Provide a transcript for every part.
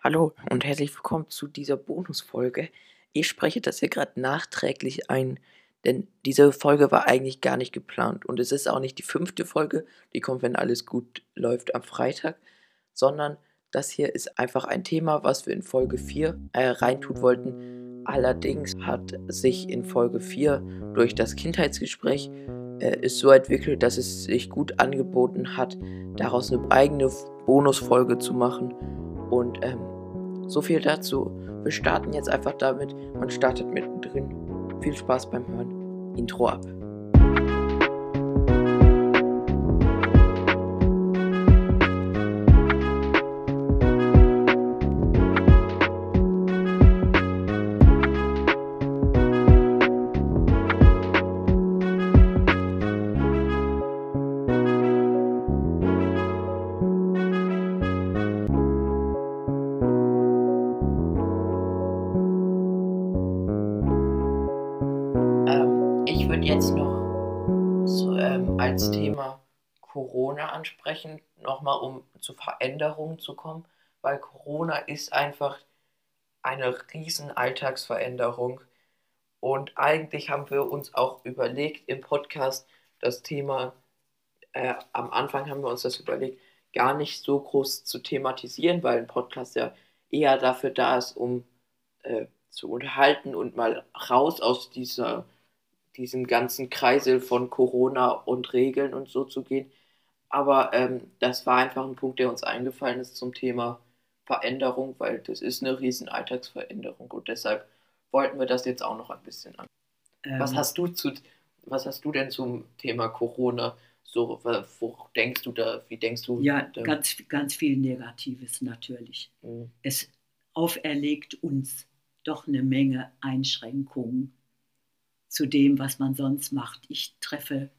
Hallo und herzlich willkommen zu dieser Bonusfolge. Ich spreche das hier gerade nachträglich ein, denn diese Folge war eigentlich gar nicht geplant und es ist auch nicht die fünfte Folge, die kommt, wenn alles gut läuft, am Freitag, sondern das hier ist einfach ein Thema, was wir in Folge 4 äh, reintun wollten. Allerdings hat sich in Folge 4 durch das Kindheitsgespräch äh, ist so entwickelt, dass es sich gut angeboten hat, daraus eine eigene Bonusfolge zu machen. Und ähm, so viel dazu. Wir starten jetzt einfach damit. Man startet mittendrin. Viel Spaß beim Hören. Intro ab. Als Thema Corona ansprechen, nochmal um zu Veränderungen zu kommen, weil Corona ist einfach eine riesen Alltagsveränderung. Und eigentlich haben wir uns auch überlegt im Podcast das Thema, äh, am Anfang haben wir uns das überlegt, gar nicht so groß zu thematisieren, weil ein Podcast ja eher dafür da ist, um äh, zu unterhalten und mal raus aus dieser, diesem ganzen Kreisel von Corona und Regeln und so zu gehen. Aber ähm, das war einfach ein Punkt, der uns eingefallen ist zum Thema Veränderung, weil das ist eine riesen Alltagsveränderung und deshalb wollten wir das jetzt auch noch ein bisschen an. Was Ähm, hast du zu, was hast du denn zum Thema Corona? So, wo denkst du da, wie denkst du ja, ganz, ganz viel Negatives natürlich. Mhm. Es auferlegt uns doch eine Menge Einschränkungen zu dem, was man sonst macht. Ich treffe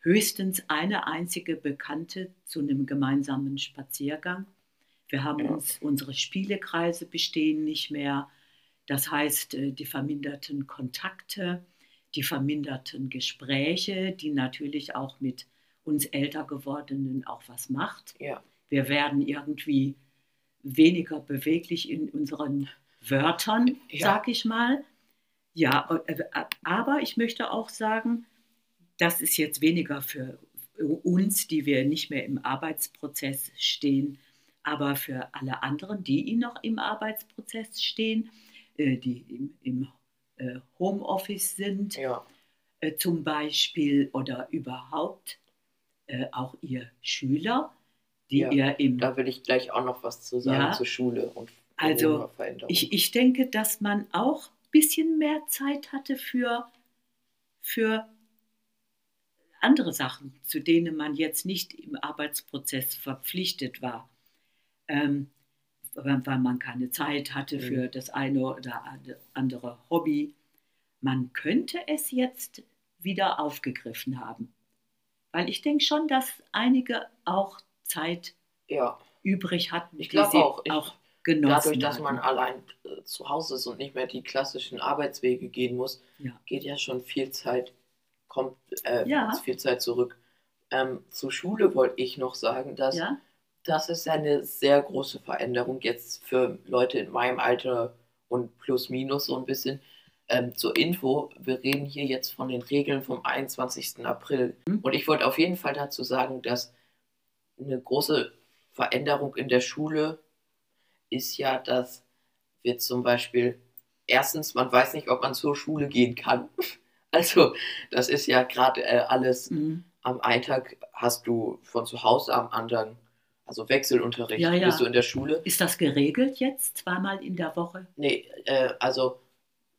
höchstens eine einzige Bekannte zu einem gemeinsamen Spaziergang. Wir haben Ja. uns, unsere Spielekreise bestehen nicht mehr. Das heißt, äh, die verminderten Kontakte, die verminderten Gespräche, die natürlich auch mit uns älter gewordenen auch was macht. Ja, Wir werden irgendwie weniger beweglich in unseren Wörtern, Ja. sag ich mal. Ja, äh, aber ich möchte auch sagen, das ist jetzt weniger für uns, die wir nicht mehr im Arbeitsprozess stehen, aber für alle anderen, die noch im Arbeitsprozess stehen, äh, die im, äh, Homeoffice sind, ja, äh, zum Beispiel oder überhaupt äh, auch ihr Schüler, die Ja, ihr im da will ich gleich auch noch was zu sagen Ja. zur Schule und Also, ich, ich denke, dass man auch bisschen mehr Zeit hatte für, für andere Sachen, zu denen man jetzt nicht im Arbeitsprozess verpflichtet war. Ähm, weil man keine Zeit hatte Mhm. für das eine oder andere Hobby. Man könnte es jetzt wieder aufgegriffen haben. Weil ich denke schon, dass einige auch Zeit ja, übrig hatten, Ich die glaub sie auch. Ich- auch genossen dadurch, dass hatten. man allein äh, zu Hause ist und nicht mehr die klassischen Arbeitswege gehen muss, Ja. geht ja schon viel Zeit, kommt äh, Ja. viel Zeit zurück. Ähm, zur Schule wollte ich noch sagen, dass Ja, das ist eine sehr große Veränderung jetzt für Leute in meinem Alter und plus minus so ein bisschen. Ähm, zur Info, wir reden hier jetzt von den Regeln vom 21. April. Mhm. Und ich wollte auf jeden Fall dazu sagen, dass eine große Veränderung in der Schule ist ja, dass wir zum Beispiel, erstens, man weiß nicht, ob man zur Schule gehen kann. Also, das ist ja gerade äh, alles mhm. am einen Tag hast du von zu Hause, am anderen, also Wechselunterricht, Ja, ja. bist du in der Schule. Ist das geregelt jetzt zweimal in der Woche? Nee, äh, also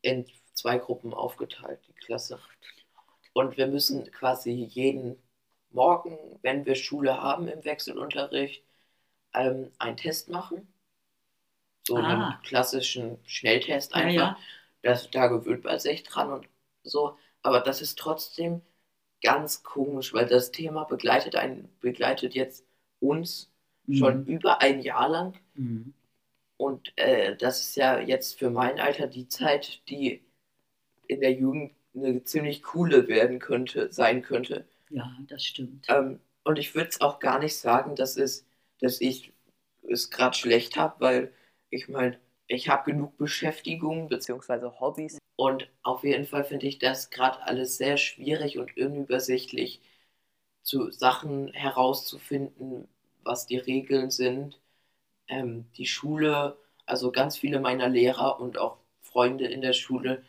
in zwei Gruppen aufgeteilt, die Klasse. Und wir müssen quasi jeden Morgen, wenn wir Schule haben im Wechselunterricht, ähm, einen Test machen. So einen Ah. klassischen Schnelltest Ja, einfach. ja. Das, da gewöhnt man sich dran und so. Aber das ist trotzdem ganz komisch, weil das Thema begleitet einen, begleitet jetzt uns schon Mhm. über ein Jahr lang. Mhm. Und äh, das ist ja jetzt für mein Alter die Zeit, die in der Jugend eine ziemlich coole werden könnte, sein könnte. Ja, das stimmt. Ähm, und ich würde es auch gar nicht sagen, dass, es, dass ich es gerade schlecht habe, weil ich meine, ich habe genug Beschäftigung bzw. Hobbys und auf jeden Fall finde ich das gerade alles sehr schwierig und unübersichtlich, zu Sachen herauszufinden, was die Regeln sind. Ähm, die Schule, also ganz viele meiner Lehrer und auch Freunde in der Schule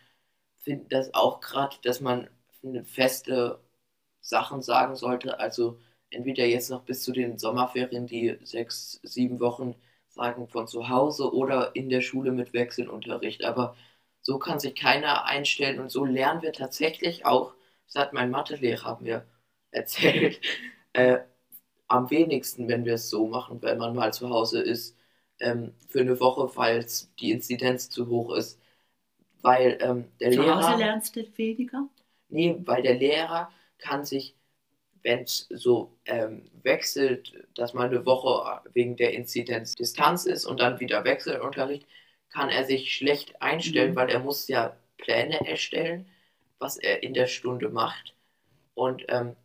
finden das auch gerade, dass man feste Sachen sagen sollte. Also entweder jetzt noch bis zu den Sommerferien, die sechs, sieben Wochen sagen von zu Hause oder in der Schule mit Wechselunterricht. Aber so kann sich keiner einstellen und so lernen wir tatsächlich auch, das hat mein Mathelehrer mir erzählt, äh, am wenigsten, wenn wir es so machen, wenn man mal zu Hause ist, ähm, für eine Woche, falls die Inzidenz zu hoch ist. Weil ähm, der zu Lehrer. Hause lernst du weniger? Nee, weil der Lehrer kann sich wenn es so ähm, wechselt, dass mal eine Woche wegen der Inzidenz Distanz ist und dann wieder Wechselunterricht, kann er sich schlecht einstellen, mhm. weil er muss ja Pläne erstellen, was er in der Stunde macht. Und ähm,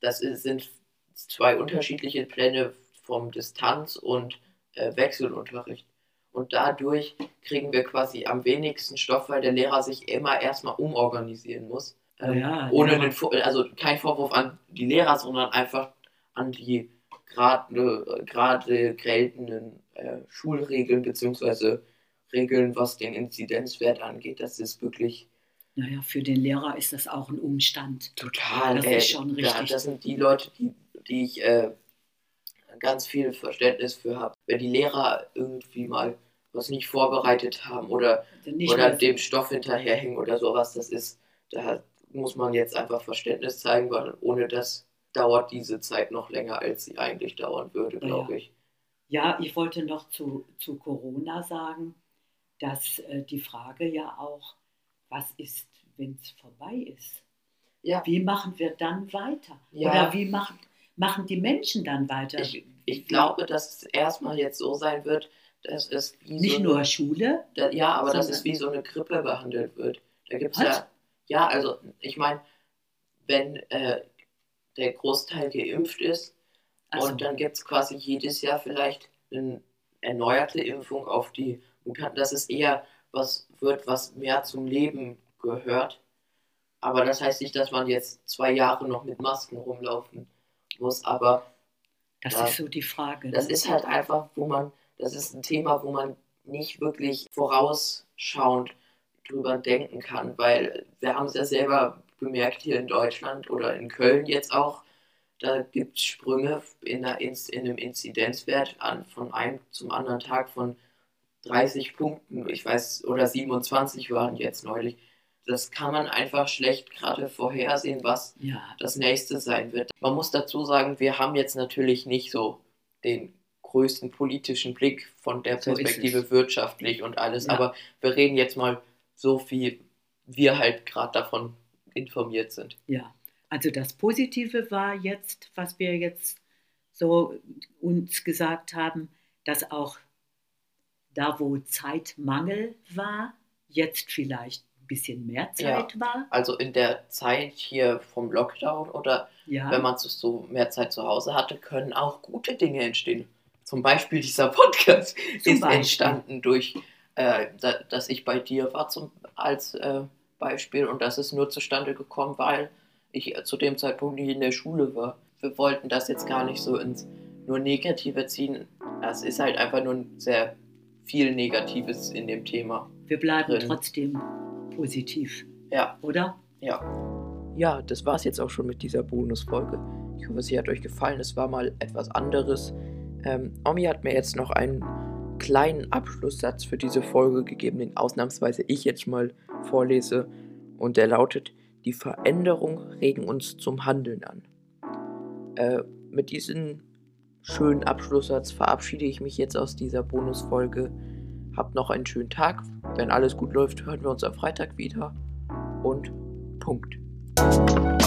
das ist, sind zwei unterschiedliche Pläne vom Distanz- und äh, Wechselunterricht. Und dadurch kriegen wir quasi am wenigsten Stoff, weil der Lehrer sich immer erstmal umorganisieren muss. Ähm, ja, ohne ja. den, also kein Vorwurf an die Lehrer, sondern einfach an die gerade gerade geltenden äh, Schulregeln bzw. Regeln, was den Inzidenzwert angeht. Das ist wirklich. Naja, für den Lehrer ist das auch ein Umstand. Total. Das äh, ist schon richtig. Ja, das sind die Leute, die, die ich äh, ganz viel Verständnis für habe. Wenn die Lehrer irgendwie mal was nicht vorbereitet haben oder, oder dem Stoff hinterherhängen oder sowas, das ist, da muss man jetzt einfach Verständnis zeigen, weil ohne das dauert diese Zeit noch länger, als sie eigentlich dauern würde, glaube ja. ich. Ja, ich wollte noch zu, zu Corona sagen, dass äh, die Frage ja auch, was ist, wenn es vorbei ist? Ja. Wie machen wir dann weiter? Ja. Oder wie machen, machen die Menschen dann weiter? Ich, ich glaube, dass es erstmal jetzt so sein wird, dass es Nicht so nur eine, Schule? Da, ja, aber dass es wie so eine Grippe behandelt wird. Da gibt es ja ja, also ich meine, wenn äh, der Großteil geimpft ist so. und dann gibt es quasi jedes Jahr vielleicht eine erneuerte Impfung auf die Mutanten, dass es eher was wird, was mehr zum Leben gehört. Aber das heißt nicht, dass man jetzt zwei Jahre noch mit Masken rumlaufen muss, aber das da, ist so die Frage. Das ne? ist halt einfach, wo man, das ist ein Thema, wo man nicht wirklich vorausschauend drüber denken kann, weil wir haben es ja selber bemerkt hier in Deutschland oder in Köln jetzt auch, da gibt es Sprünge in, der, in, einem Inzidenzwert an, von einem zum anderen Tag von 30 Punkten, ich weiß, oder 27 waren jetzt neulich. Das kann man einfach schlecht gerade vorhersehen, was ja. das nächste sein wird. Man muss dazu sagen, wir haben jetzt natürlich nicht so den größten politischen Blick von der Perspektive so wirtschaftlich und alles, ja. aber wir reden jetzt mal so wie wir halt gerade davon informiert sind. Ja, also das Positive war jetzt, was wir jetzt so uns gesagt haben, dass auch da, wo Zeitmangel war, jetzt vielleicht ein bisschen mehr Zeit ja, war. Also in der Zeit hier vom Lockdown oder ja. wenn man so mehr Zeit zu Hause hatte, können auch gute Dinge entstehen. Zum Beispiel dieser Podcast Zum ist Beispiel. entstanden durch äh, da, dass ich bei dir war zum, als äh, Beispiel und das ist nur zustande gekommen, weil ich zu dem Zeitpunkt nicht in der Schule war. Wir wollten das jetzt gar nicht so ins nur Negative ziehen. Es ist halt einfach nur sehr viel Negatives in dem Thema. Wir bleiben drin. trotzdem positiv. Ja. Oder? Ja. Ja, das war es jetzt auch schon mit dieser Bonusfolge. Ich hoffe, sie hat euch gefallen. Es war mal etwas anderes. Ähm, Omi hat mir jetzt noch einen kleinen Abschlusssatz für diese Folge gegeben, den ausnahmsweise ich jetzt mal vorlese. Und der lautet, die Veränderungen regen uns zum Handeln an. Äh, mit diesem schönen Abschlusssatz verabschiede ich mich jetzt aus dieser Bonusfolge. Habt noch einen schönen Tag. Wenn alles gut läuft, hören wir uns am Freitag wieder. Und Punkt. Musik